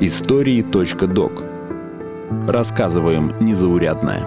Истории.док Рассказываем незаурядное.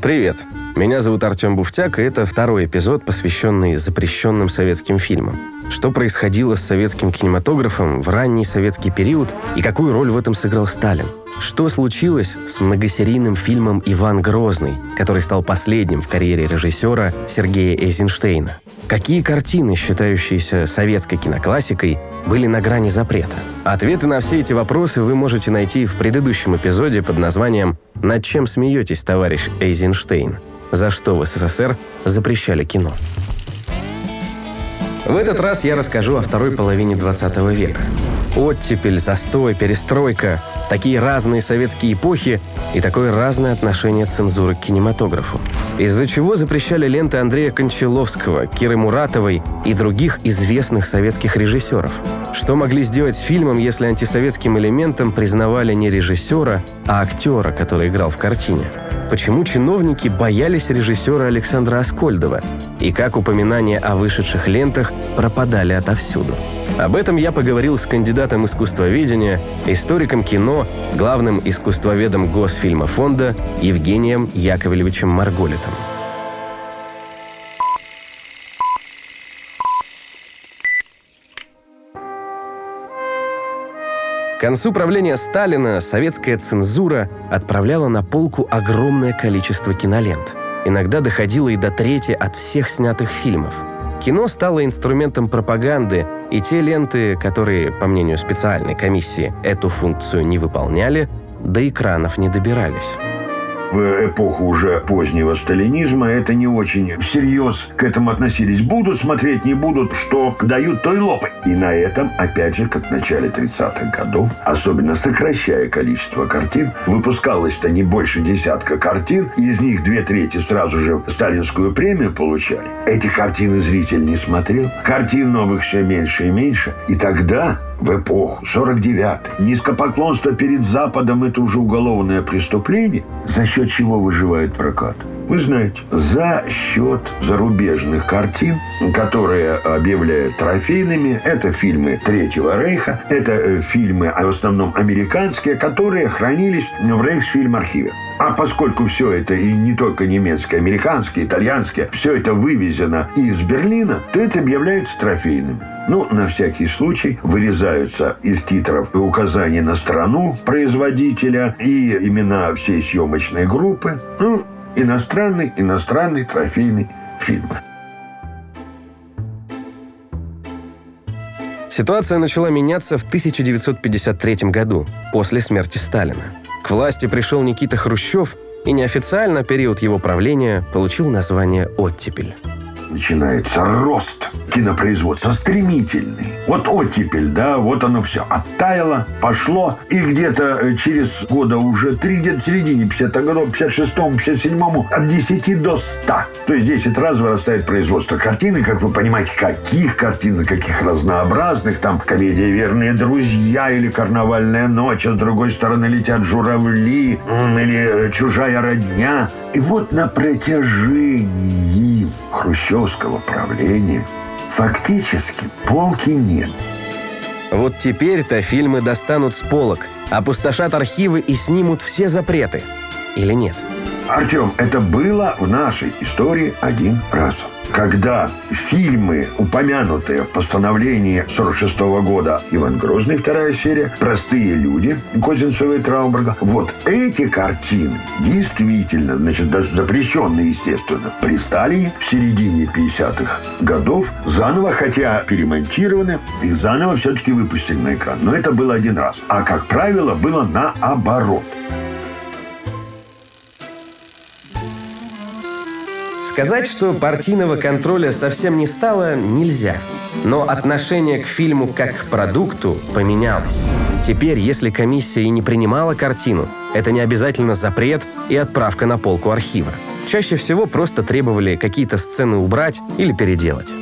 Привет! Меня зовут Артем Буфтяк, и это второй эпизод, посвященный запрещенным советским фильмам. Что происходило с советским кинематографом в ранний советский период и какую роль в этом сыграл Сталин? Что случилось с многосерийным фильмом «Иван Грозный», который стал последним в карьере режиссера Сергея Эйзенштейна? Какие картины, считающиеся советской киноклассикой, были на грани запрета? Ответы на все эти вопросы вы можете найти в предыдущем эпизоде под названием «Над чем смеетесь, товарищ Эйзенштейн? За что в СССР запрещали кино?» В этот раз я расскажу о второй половине 20 века. Оттепель, застой, перестройка – такие разные советские эпохи и такое разное отношение цензуры к кинематографу. Из-за чего запрещали ленты Андрея Кончаловского, Киры Муратовой и других известных советских режиссеров. Что могли сделать фильмом, если антисоветским элементом признавали не режиссера, а актера, который играл в картине? Почему чиновники боялись режиссера Александра Аскольдова? И как упоминания о вышедших лентах пропадали отовсюду? Об этом я поговорил с кандидатом искусствоведения, историком кино, главным искусствоведом Госфильма фонда Евгением Яковлевичем Марголитом. К концу правления Сталина советская цензура отправляла на полку огромное количество кинолент. Иногда доходило и до трети от всех снятых фильмов. Кино стало инструментом пропаганды, и те ленты, которые, по мнению специальной комиссии, эту функцию не выполняли, до экранов не добирались в эпоху уже позднего сталинизма это не очень всерьез к этому относились. Будут смотреть, не будут, что дают, то и лопать. И на этом, опять же, как в начале 30-х годов, особенно сокращая количество картин, выпускалось-то не больше десятка картин, из них две трети сразу же сталинскую премию получали. Эти картины зритель не смотрел, картин новых все меньше и меньше. И тогда в эпоху 49-й. Низкопоклонство перед Западом – это уже уголовное преступление, за счет чего выживает прокат. Вы знаете, за счет зарубежных картин, которые объявляют трофейными, это фильмы Третьего Рейха, это э, фильмы в основном американские, которые хранились в Рейхсфильм-архиве. А поскольку все это и не только немецкие, американские, итальянские, все это вывезено из Берлина, то это объявляется трофейными. Ну, на всякий случай вырезаются из титров указания на страну производителя и имена всей съемочной группы. Ну, иностранный, иностранный трофейный фильм. Ситуация начала меняться в 1953 году, после смерти Сталина. К власти пришел Никита Хрущев, и неофициально период его правления получил название «Оттепель» начинается рост кинопроизводства стремительный. Вот оттепель, да, вот оно все оттаяло, пошло, и где-то э, через года уже три, где-то в середине 50-х годов, 56-му, 57-му, от 10 до 100. То есть 10 раз вырастает производство картины, как вы понимаете, каких картин, каких разнообразных, там комедия «Верные друзья» или «Карнавальная ночь», а с другой стороны летят журавли, или «Чужая родня». И вот на протяжении хрущевского правления фактически полки нет. Вот теперь-то фильмы достанут с полок, опустошат архивы и снимут все запреты. Или нет? Артем, это было в нашей истории один раз когда фильмы, упомянутые в постановлении 46 года «Иван Грозный», вторая серия, «Простые люди» Козинцева и Трауберга, вот эти картины действительно, значит, запрещенные, естественно, при Сталине в середине 50-х годов заново, хотя перемонтированы, их заново все-таки выпустили на экран. Но это было один раз. А, как правило, было наоборот – Сказать, что партийного контроля совсем не стало, нельзя. Но отношение к фильму как к продукту поменялось. Теперь, если комиссия и не принимала картину, это не обязательно запрет и отправка на полку архива. чаще всего просто требовали какие-то сцены убрать или переделать.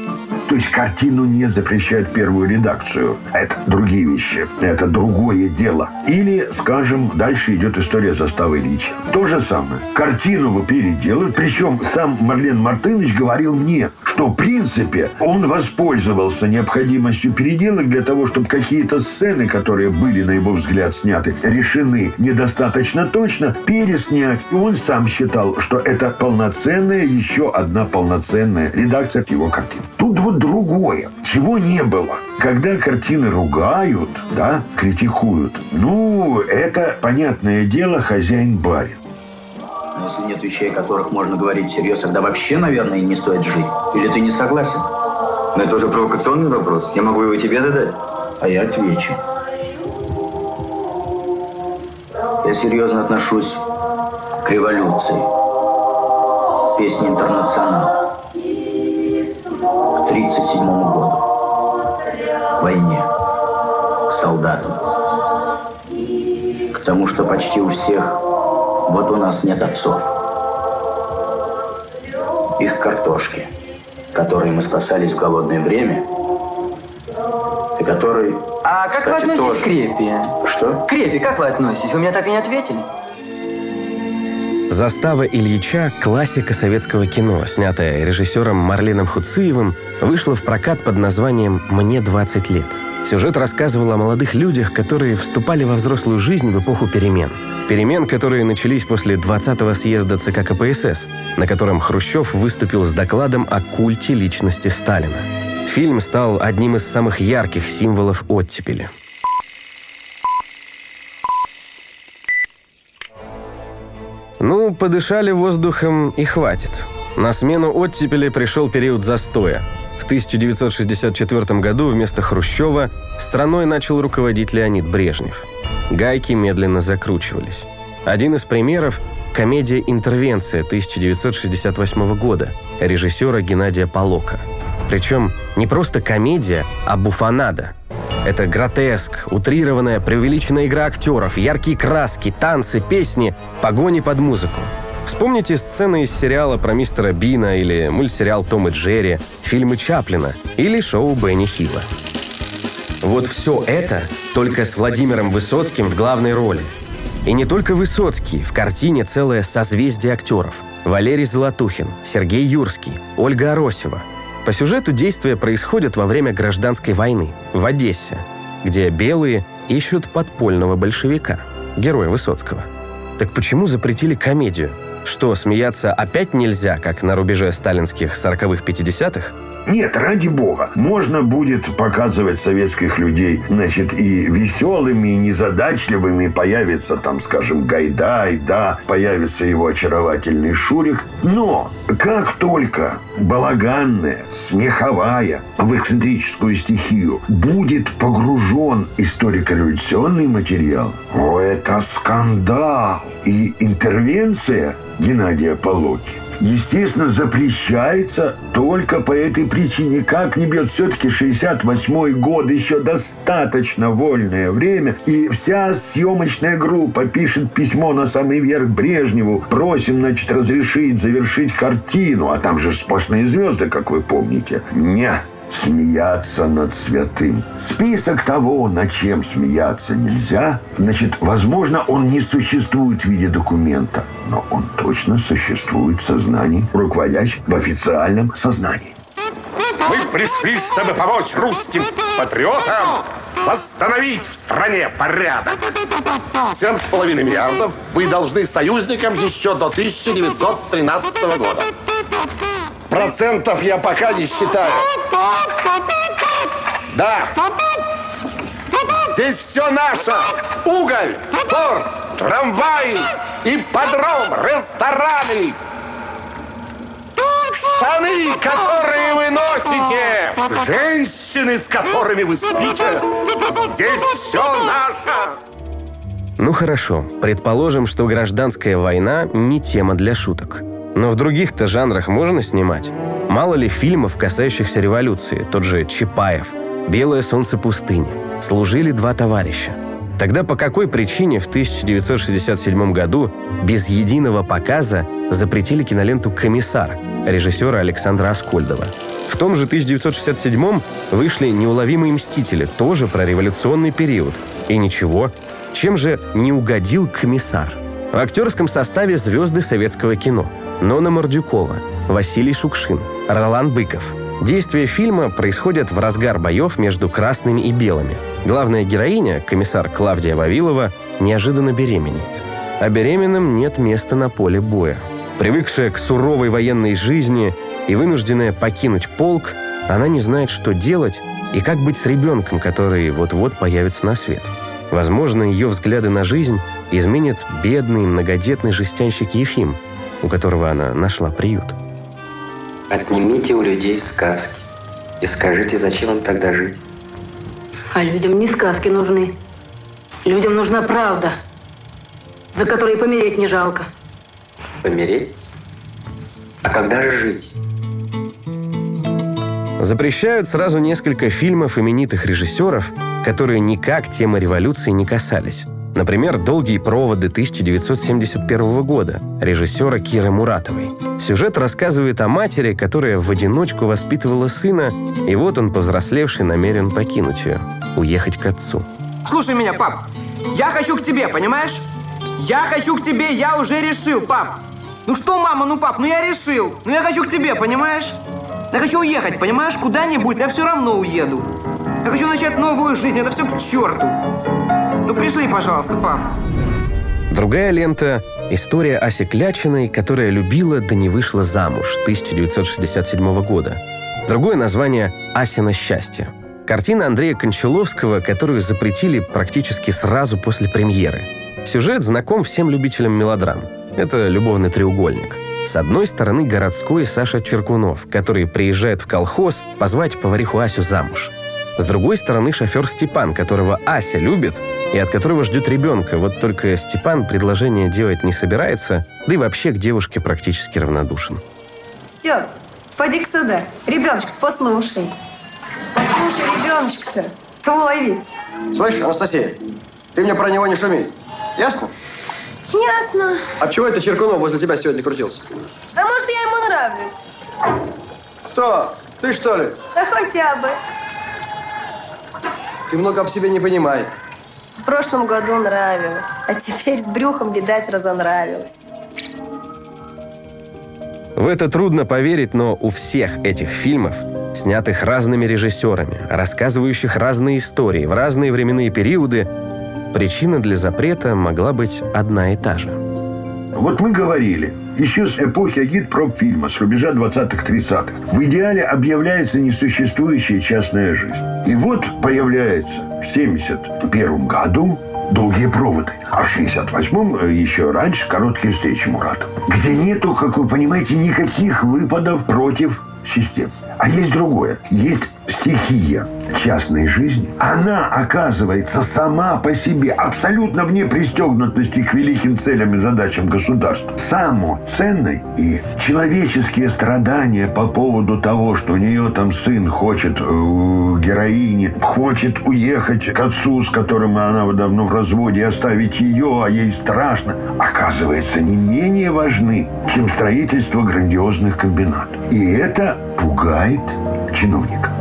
То есть картину не запрещает первую редакцию. Это другие вещи. Это другое дело. Или, скажем, дальше идет история заставы Ильича. То же самое. Картину вы переделают. Причем сам Марлен Мартынович говорил мне, что, в принципе, он воспользовался необходимостью переделок для того, чтобы какие-то сцены, которые были, на его взгляд, сняты, решены недостаточно точно, переснять. И он сам считал, что это полноценная, еще одна полноценная редакция его картины. Тут вот другое, чего не было. Когда картины ругают, да, критикуют, ну, это, понятное дело, хозяин-барин. Но если нет вещей, о которых можно говорить всерьез, тогда вообще, наверное, не стоит жить. Или ты не согласен? Но это уже провокационный вопрос. Я могу его тебе задать. А я отвечу. Я серьезно отношусь к революции. Песни «Интернационал». 1937 году, войне, к солдатам, к тому, что почти у всех вот у нас нет отцов. Их картошки, которые мы спасались в голодное время, и которые... А как кстати, вы относитесь тоже... к крепи? Что? К крепи как вы относитесь? Вы мне так и не ответили. «Застава Ильича» – классика советского кино, снятая режиссером Марленом Хуциевым, вышла в прокат под названием «Мне 20 лет». Сюжет рассказывал о молодых людях, которые вступали во взрослую жизнь в эпоху перемен. Перемен, которые начались после 20-го съезда ЦК КПСС, на котором Хрущев выступил с докладом о культе личности Сталина. Фильм стал одним из самых ярких символов оттепели – подышали воздухом и хватит. На смену оттепели пришел период застоя. В 1964 году вместо Хрущева страной начал руководить Леонид Брежнев. Гайки медленно закручивались. Один из примеров – комедия «Интервенция» 1968 года режиссера Геннадия Полока. Причем не просто комедия, а буфанада – это гротеск, утрированная, преувеличенная игра актеров, яркие краски, танцы, песни, погони под музыку. Вспомните сцены из сериала про мистера Бина или мультсериал «Том и Джерри», фильмы Чаплина или шоу Бенни Хилла. Вот все это только с Владимиром Высоцким в главной роли. И не только Высоцкий, в картине целое созвездие актеров. Валерий Золотухин, Сергей Юрский, Ольга Аросева – по сюжету действия происходят во время гражданской войны в Одессе, где белые ищут подпольного большевика, героя Высоцкого. Так почему запретили комедию? Что, смеяться опять нельзя, как на рубеже сталинских 40-х-50-х? Нет, ради бога. Можно будет показывать советских людей, значит, и веселыми, и незадачливыми. Появится там, скажем, Гайдай, да, появится его очаровательный Шурик. Но как только балаганная, смеховая в эксцентрическую стихию будет погружен историко-революционный материал, о, это скандал и интервенция Геннадия Полоки естественно, запрещается только по этой причине. Как не бьет все-таки 68 год, еще достаточно вольное время, и вся съемочная группа пишет письмо на самый верх Брежневу, просим, значит, разрешить завершить картину, а там же сплошные звезды, как вы помните. Нет смеяться над святым. Список того, над чем смеяться нельзя, значит, возможно, он не существует в виде документа, но он точно существует в сознании, руководящем в официальном сознании. Мы пришли, чтобы помочь русским патриотам восстановить в стране порядок. Семь с половиной миллиардов вы должны союзникам еще до 1913 года. Процентов я пока не считаю. Да. Здесь все наше. Уголь, порт, трамваи, ипподром, рестораны. Штаны, которые вы носите. Женщины, с которыми вы спите. Здесь все наше. Ну хорошо, предположим, что гражданская война не тема для шуток. Но в других-то жанрах можно снимать. Мало ли фильмов, касающихся революции, тот же Чапаев, «Белое солнце пустыни», служили два товарища. Тогда по какой причине в 1967 году без единого показа запретили киноленту «Комиссар» режиссера Александра Аскольдова. В том же 1967 вышли «Неуловимые мстители», тоже про революционный период. И ничего, чем же не угодил комиссар? В актерском составе звезды советского кино. Нона Мордюкова, Василий Шукшин, Ролан Быков. Действия фильма происходят в разгар боев между красными и белыми. Главная героиня, комиссар Клавдия Вавилова, неожиданно беременеет. А беременным нет места на поле боя. Привыкшая к суровой военной жизни и вынужденная покинуть полк, она не знает, что делать и как быть с ребенком, который вот-вот появится на свет. Возможно, ее взгляды на жизнь изменит бедный многодетный жестянщик Ефим, у которого она нашла приют. Отнимите у людей сказки и скажите, зачем им тогда жить? А людям не сказки нужны. Людям нужна правда, за которой помереть не жалко. Помереть? А когда же жить? Запрещают сразу несколько фильмов именитых режиссеров, которые никак темы революции не касались. Например, «Долгие проводы» 1971 года режиссера Киры Муратовой. Сюжет рассказывает о матери, которая в одиночку воспитывала сына, и вот он, повзрослевший, намерен покинуть ее, уехать к отцу. Слушай меня, пап. Я хочу к тебе, понимаешь? Я хочу к тебе, я уже решил, пап. Ну что, мама, ну пап, ну я решил. Ну я хочу к тебе, понимаешь? Я хочу уехать, понимаешь, куда-нибудь, я все равно уеду. Я хочу начать новую жизнь, это все к черту. Пришли, пожалуйста, пап. Другая лента – история Аси Клячиной, которая любила, да не вышла замуж 1967 года. Другое название – «Асина счастье». Картина Андрея Кончаловского, которую запретили практически сразу после премьеры. Сюжет знаком всем любителям мелодрам. Это любовный треугольник – с одной стороны городской Саша Черкунов, который приезжает в колхоз позвать повариху Асю замуж. С другой стороны шофер Степан, которого Ася любит и от которого ждет ребенка. Вот только Степан предложение делать не собирается, да и вообще к девушке практически равнодушен. Степ, поди сюда. Ребеночка, послушай. Послушай ребеночка-то. Твой ведь. Слышь, Анастасия, ты мне про него не шуми. Ясно? Ясно. А чего это Черкунов возле тебя сегодня крутился? А может, я ему нравлюсь? Кто? Ты что ли? Да хотя бы. Ты много об себе не понимай. В прошлом году нравилось, а теперь с брюхом, видать, разонравилось. В это трудно поверить, но у всех этих фильмов, снятых разными режиссерами, рассказывающих разные истории в разные временные периоды, причина для запрета могла быть одна и та же. Вот мы говорили, еще с эпохи агитпромфильма, с рубежа 20-30-х, в идеале объявляется несуществующая частная жизнь. И вот появляется в 71 году долгие проводы. А в 68-м, э, еще раньше, короткие встречи Мурата. Где нету, как вы понимаете, никаких выпадов против систем. А есть другое. Есть стихия частной жизни, она оказывается сама по себе абсолютно вне пристегнутости к великим целям и задачам государства. Само ценной и человеческие страдания по поводу того, что у нее там сын хочет, э, героини, хочет уехать к отцу, с которым она давно в разводе, оставить ее, а ей страшно, оказывается не менее важны, чем строительство грандиозных комбинатов. И это пугает чиновника.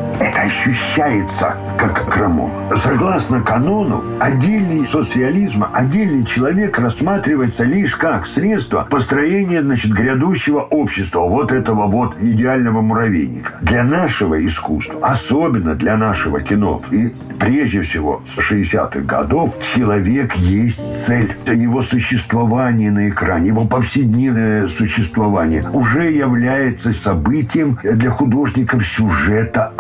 Ощущается как крамол. Согласно канону, отдельный социализма, отдельный человек рассматривается лишь как средство построения значит, грядущего общества, вот этого вот идеального муравейника. Для нашего искусства, особенно для нашего кино, и прежде всего с 60-х годов, человек есть цель. Его существование на экране, его повседневное существование уже является событием для художников сюжета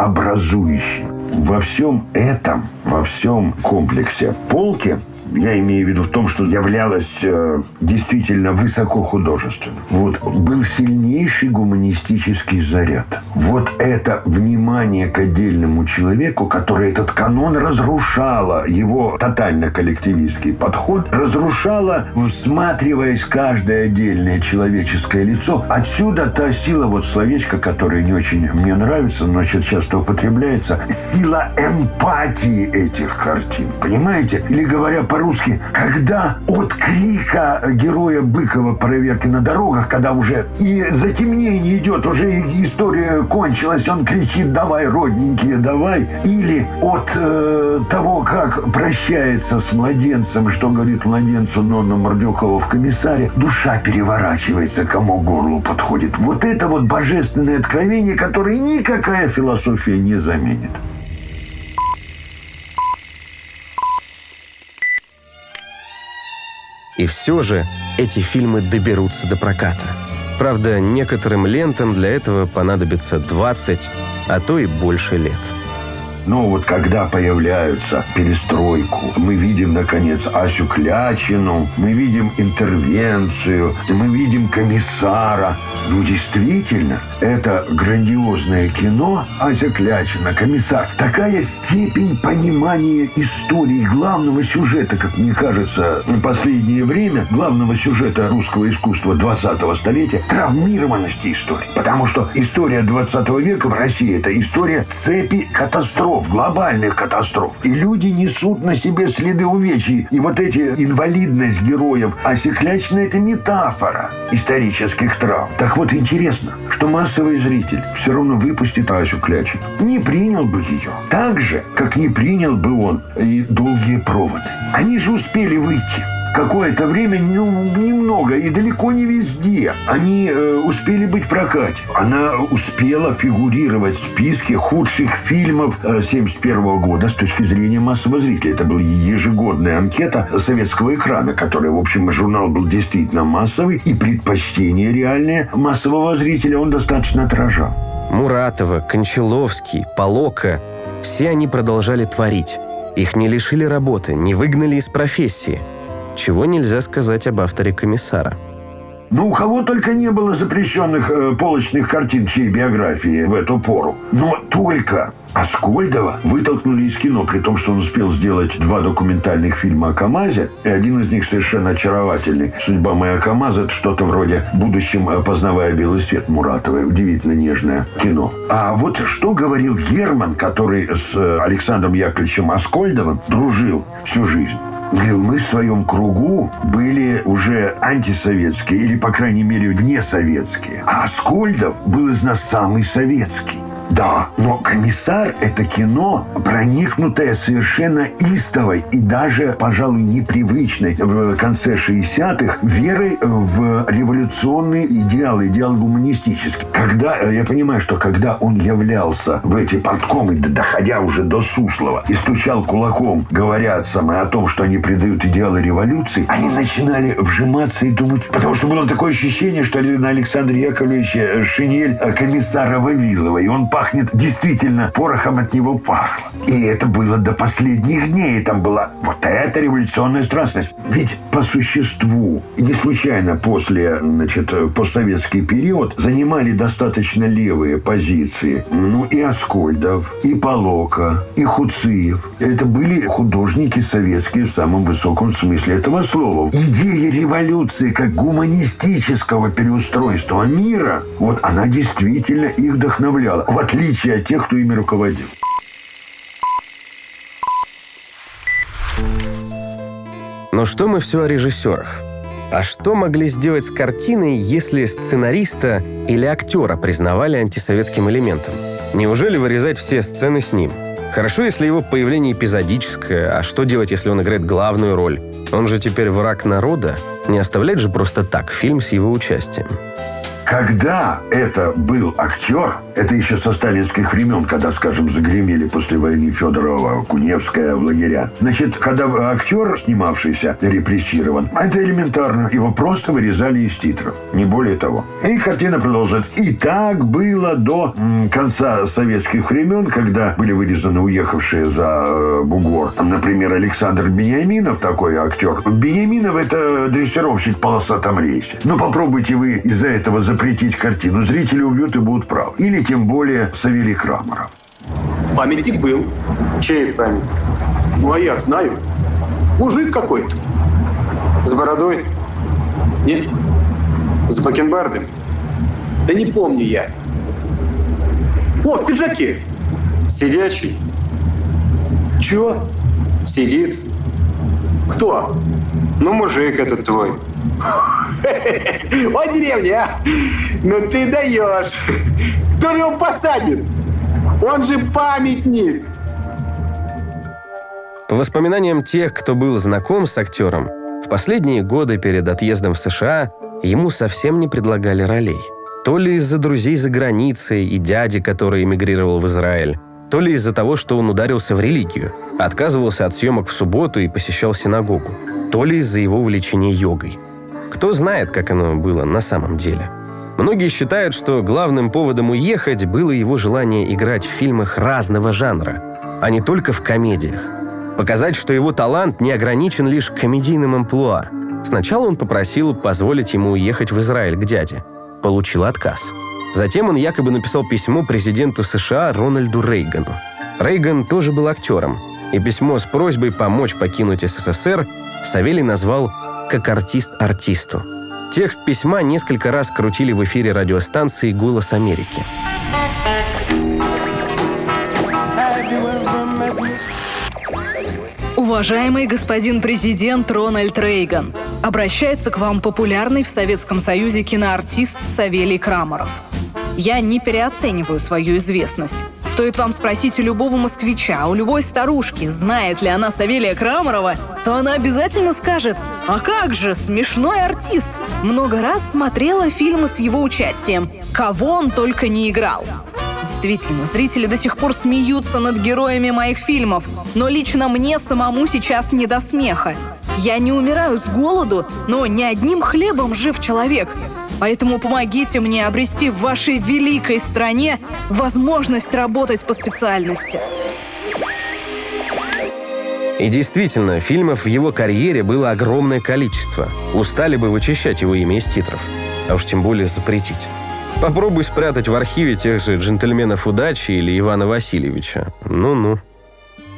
образующим. Во всем этом, во всем комплексе полки я имею в виду в том, что являлась э, действительно высоко художественным. Вот был сильнейший гуманистический заряд. Вот это внимание к отдельному человеку, который этот канон разрушало, его тотально коллективистский подход, разрушало, всматриваясь каждое отдельное человеческое лицо. Отсюда та сила, вот словечко, которое не очень мне нравится, но сейчас часто употребляется, сила эмпатии этих картин. Понимаете? Или говоря по по-русски, когда от крика героя Быкова проверки на дорогах, когда уже и затемнение идет, уже история кончилась, он кричит «давай, родненькие, давай», или от э, того, как прощается с младенцем, что говорит младенцу Нонна Мордюкова в комиссаре, душа переворачивается, кому горлу подходит. Вот это вот божественное откровение, которое никакая философия не заменит. И все же эти фильмы доберутся до проката. Правда, некоторым лентам для этого понадобится 20, а то и больше лет. Но вот когда появляются перестройку, мы видим, наконец, Асю Клячину, мы видим интервенцию, мы видим комиссара. Ну, действительно, это грандиозное кино Ася Клячина, комиссар. Такая степень понимания истории главного сюжета, как мне кажется, в последнее время, главного сюжета русского искусства 20-го столетия, травмированности истории. Потому что история 20 века в России – это история цепи катастроф катастроф, глобальных катастроф. И люди несут на себе следы увечий. И вот эти инвалидность героев, а Секлячна – это метафора исторических травм. Так вот, интересно, что массовый зритель все равно выпустит Асю Клячину. Не принял бы ее. Так же, как не принял бы он и долгие проводы. Они же успели выйти какое-то время, ну, немного и далеко не везде. Они э, успели быть в. Она успела фигурировать в списке худших фильмов э, 71 года с точки зрения массового зрителя. Это была ежегодная анкета советского экрана, которая, в общем, журнал был действительно массовый, и предпочтение реальное массового зрителя он достаточно отражал. Муратова, Кончаловский, Полока – все они продолжали творить. Их не лишили работы, не выгнали из профессии – чего нельзя сказать об авторе комиссара. Ну, у кого только не было запрещенных э, полочных картин чьей биографии в эту пору. Но только Аскольдова вытолкнули из кино, при том, что он успел сделать два документальных фильма о КамАЗе, и один из них совершенно очаровательный. «Судьба моя КамАЗа» — это что-то вроде «Будущем познавая белый свет» Муратовой. Удивительно нежное кино. А вот что говорил Герман, который с э, Александром Яковлевичем Аскольдовым дружил всю жизнь? Говорил, мы в своем кругу были уже антисоветские, или, по крайней мере, внесоветские. А Аскольдов был из нас самый советский. Да, но «Комиссар» — это кино, проникнутое совершенно истовой и даже, пожалуй, непривычной в конце 60-х верой в революционный идеал, идеал гуманистический. Когда, э, я понимаю, что когда он являлся в эти порткомы, доходя уже до Суслова, и стучал кулаком, говоря самое о том, что они придают идеалы революции, они начинали вжиматься и думать, потому что было такое ощущение, что на Александре Яковлевиче шинель комиссара Вавилова, и он пахнет действительно порохом от него пахло. И это было до последних дней. Там была вот эта революционная страстность. Ведь по существу, не случайно после, значит, постсоветский период занимали достаточно левые позиции. Ну и Аскольдов, и Полока, и Хуциев. Это были художники советские в самом высоком смысле этого слова. Идея революции как гуманистического переустройства мира, вот она действительно их вдохновляла. В отличие от тех, кто ими руководил. Но что мы все о режиссерах? А что могли сделать с картиной, если сценариста или актера признавали антисоветским элементом? Неужели вырезать все сцены с ним? Хорошо, если его появление эпизодическое, а что делать, если он играет главную роль? Он же теперь враг народа. Не оставлять же просто так фильм с его участием. Когда это был актер, это еще со сталинских времен, когда, скажем, загремели после войны Федорова, Куневская в лагеря. Значит, когда актер, снимавшийся, репрессирован, это элементарно. Его просто вырезали из титров. Не более того. И картина продолжает. И так было до м, конца советских времен, когда были вырезаны уехавшие за э, бугор. Там, например, Александр Бениаминов, такой актер. Бениаминов это дрессировщик в полосатом рейсе. Но попробуйте вы из-за этого запретить картину. Зрители убьют и будут правы. Или тем более Савелий Крамаров. Памятник был. Чей память? Ну, а я знаю. Мужик какой-то. С бородой? Нет. С бакенбардом? Да не помню я. О, в пиджаке. Сидячий? Чего? Сидит. Кто? Ну, мужик этот твой. О, деревня, а? Ну ты даешь. Кто же его посадит? Он же памятник. По воспоминаниям тех, кто был знаком с актером, в последние годы перед отъездом в США ему совсем не предлагали ролей. То ли из-за друзей за границей и дяди, который эмигрировал в Израиль, то ли из-за того, что он ударился в религию, отказывался от съемок в субботу и посещал синагогу, то ли из-за его увлечения йогой. Кто знает, как оно было на самом деле. Многие считают, что главным поводом уехать было его желание играть в фильмах разного жанра, а не только в комедиях. Показать, что его талант не ограничен лишь комедийным амплуа. Сначала он попросил позволить ему уехать в Израиль к дяде. Получил отказ. Затем он якобы написал письмо президенту США Рональду Рейгану. Рейган тоже был актером, и письмо с просьбой помочь покинуть СССР Савелий назвал «как артист артисту». Текст письма несколько раз крутили в эфире радиостанции «Голос Америки». Уважаемый господин президент Рональд Рейган, обращается к вам популярный в Советском Союзе киноартист Савелий Крамаров. Я не переоцениваю свою известность. Стоит вам спросить у любого москвича, у любой старушки, знает ли она Савелия Крамарова, то она обязательно скажет «А как же, смешной артист! Много раз смотрела фильмы с его участием. Кого он только не играл!» Действительно, зрители до сих пор смеются над героями моих фильмов, но лично мне самому сейчас не до смеха. Я не умираю с голоду, но не одним хлебом жив человек. Поэтому помогите мне обрести в вашей великой стране возможность работать по специальности. И действительно, фильмов в его карьере было огромное количество. Устали бы вычищать его имя из титров. А уж тем более запретить. Попробуй спрятать в архиве тех же «Джентльменов удачи» или Ивана Васильевича. Ну-ну.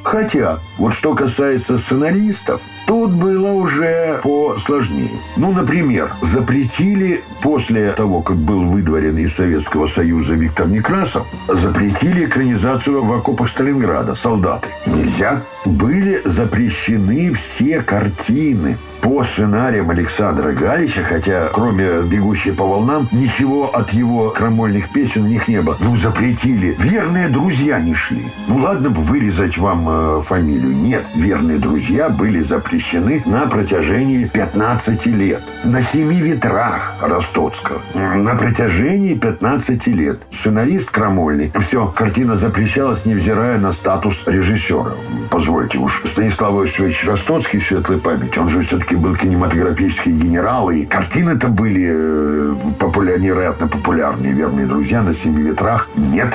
Хотя, вот что касается сценаристов, тут было уже посложнее. Ну, например, запретили после того, как был выдворен из Советского Союза Виктор Некрасов, запретили экранизацию в окопах Сталинграда «Солдаты». Нельзя. Были запрещены все картины по сценариям Александра Галича, хотя кроме «Бегущей по волнам» ничего от его крамольных песен у них не было. Ну, запретили. Верные друзья не шли. Ну, ладно бы вырезать вам э, фамилию. Нет, верные друзья были запрещены на протяжении 15 лет. На семи ветрах Ростоцкого. На протяжении 15 лет. Сценарист крамольный. Все, картина запрещалась, невзирая на статус режиссера. Позвольте уж, Станислав Иосифович Ростоцкий, светлой памяти, он же все-таки был кинематографический генерал, и картины-то были э, популя... невероятно популярные. «Верные друзья» на «Семи ветрах». Нет,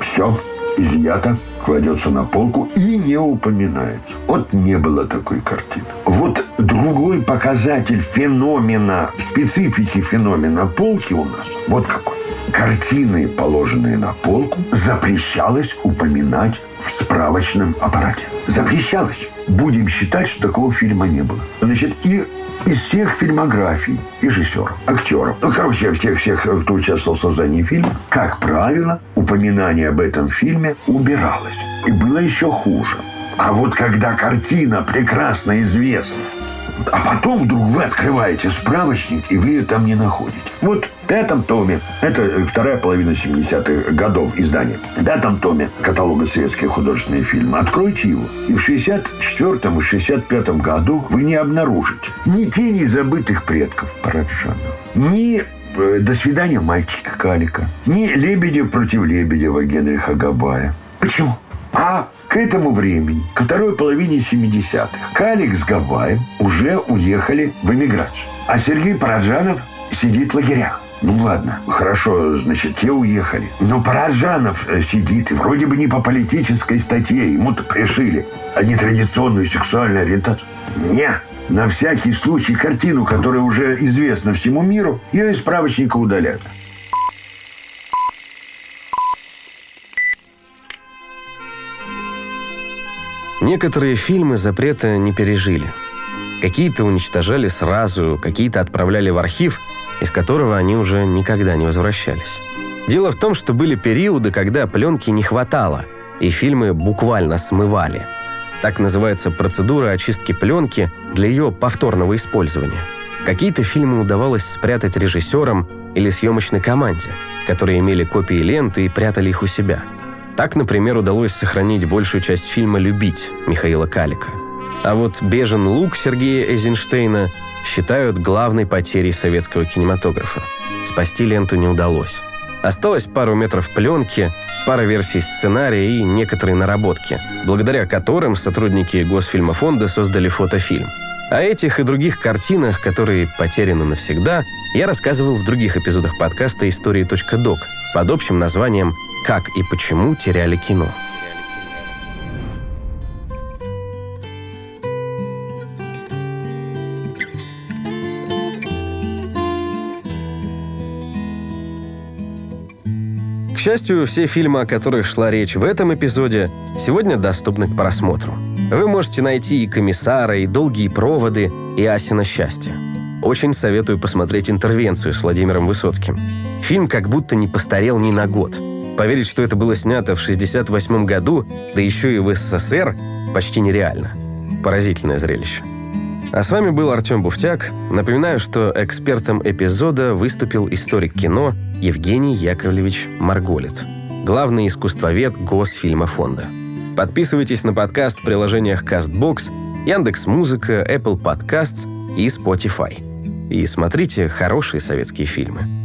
все изъято, кладется на полку и не упоминается. Вот не было такой картины. Вот другой показатель феномена, специфики феномена полки у нас, вот какой. Картины, положенные на полку, запрещалось упоминать в справочном аппарате. Запрещалось. Будем считать, что такого фильма не было. Значит, и из всех фильмографий режиссеров, актеров, ну, короче, всех-всех, кто участвовал в создании фильма, как правило, упоминание об этом фильме убиралось. И было еще хуже. А вот когда картина прекрасно известна, а потом вдруг вы открываете справочник, и вы ее там не находите. Вот в пятом томе, это вторая половина 70-х годов издания, в пятом томе каталога советских художественных фильмов, откройте его, и в 64-м и 65-м году вы не обнаружите ни тени забытых предков Параджанова, ни э, «До свидания, мальчика Калика», ни «Лебедев против Лебедева» Генриха Габая. Почему? А к этому времени, ко второй половине 70-х, Калик с Габаем уже уехали в эмиграцию. А Сергей Параджанов сидит в лагерях. Ну ладно, хорошо, значит, те уехали. Но Параджанов э, сидит, и вроде бы не по политической статье, ему-то пришили, а не традиционную сексуальную ориентацию. Не, на всякий случай картину, которая уже известна всему миру, ее из справочника удаляют. Некоторые фильмы запрета не пережили. Какие-то уничтожали сразу, какие-то отправляли в архив, из которого они уже никогда не возвращались. Дело в том, что были периоды, когда пленки не хватало, и фильмы буквально смывали. Так называется процедура очистки пленки для ее повторного использования. Какие-то фильмы удавалось спрятать режиссерам или съемочной команде, которые имели копии ленты и прятали их у себя. Так, например, удалось сохранить большую часть фильма «Любить» Михаила Калика. А вот «Бежен лук» Сергея Эйзенштейна считают главной потерей советского кинематографа. Спасти ленту не удалось. Осталось пару метров пленки, пара версий сценария и некоторые наработки, благодаря которым сотрудники Госфильмофонда создали фотофильм. О этих и других картинах, которые потеряны навсегда, я рассказывал в других эпизодах подкаста «Истории.док» под общим названием «Как и почему теряли кино». К счастью, все фильмы, о которых шла речь в этом эпизоде, сегодня доступны к просмотру. Вы можете найти и «Комиссара», и «Долгие проводы», и «Асина счастье». Очень советую посмотреть интервенцию с Владимиром Высоцким. Фильм как будто не постарел ни на год. Поверить, что это было снято в 68 году, да еще и в СССР, почти нереально. Поразительное зрелище. А с вами был Артем Буфтяк. Напоминаю, что экспертом эпизода выступил историк кино Евгений Яковлевич Марголит, главный искусствовед Госфильмофонда. Подписывайтесь на подкаст в приложениях CastBox, Яндекс.Музыка, Apple Podcasts и Spotify. И смотрите хорошие советские фильмы.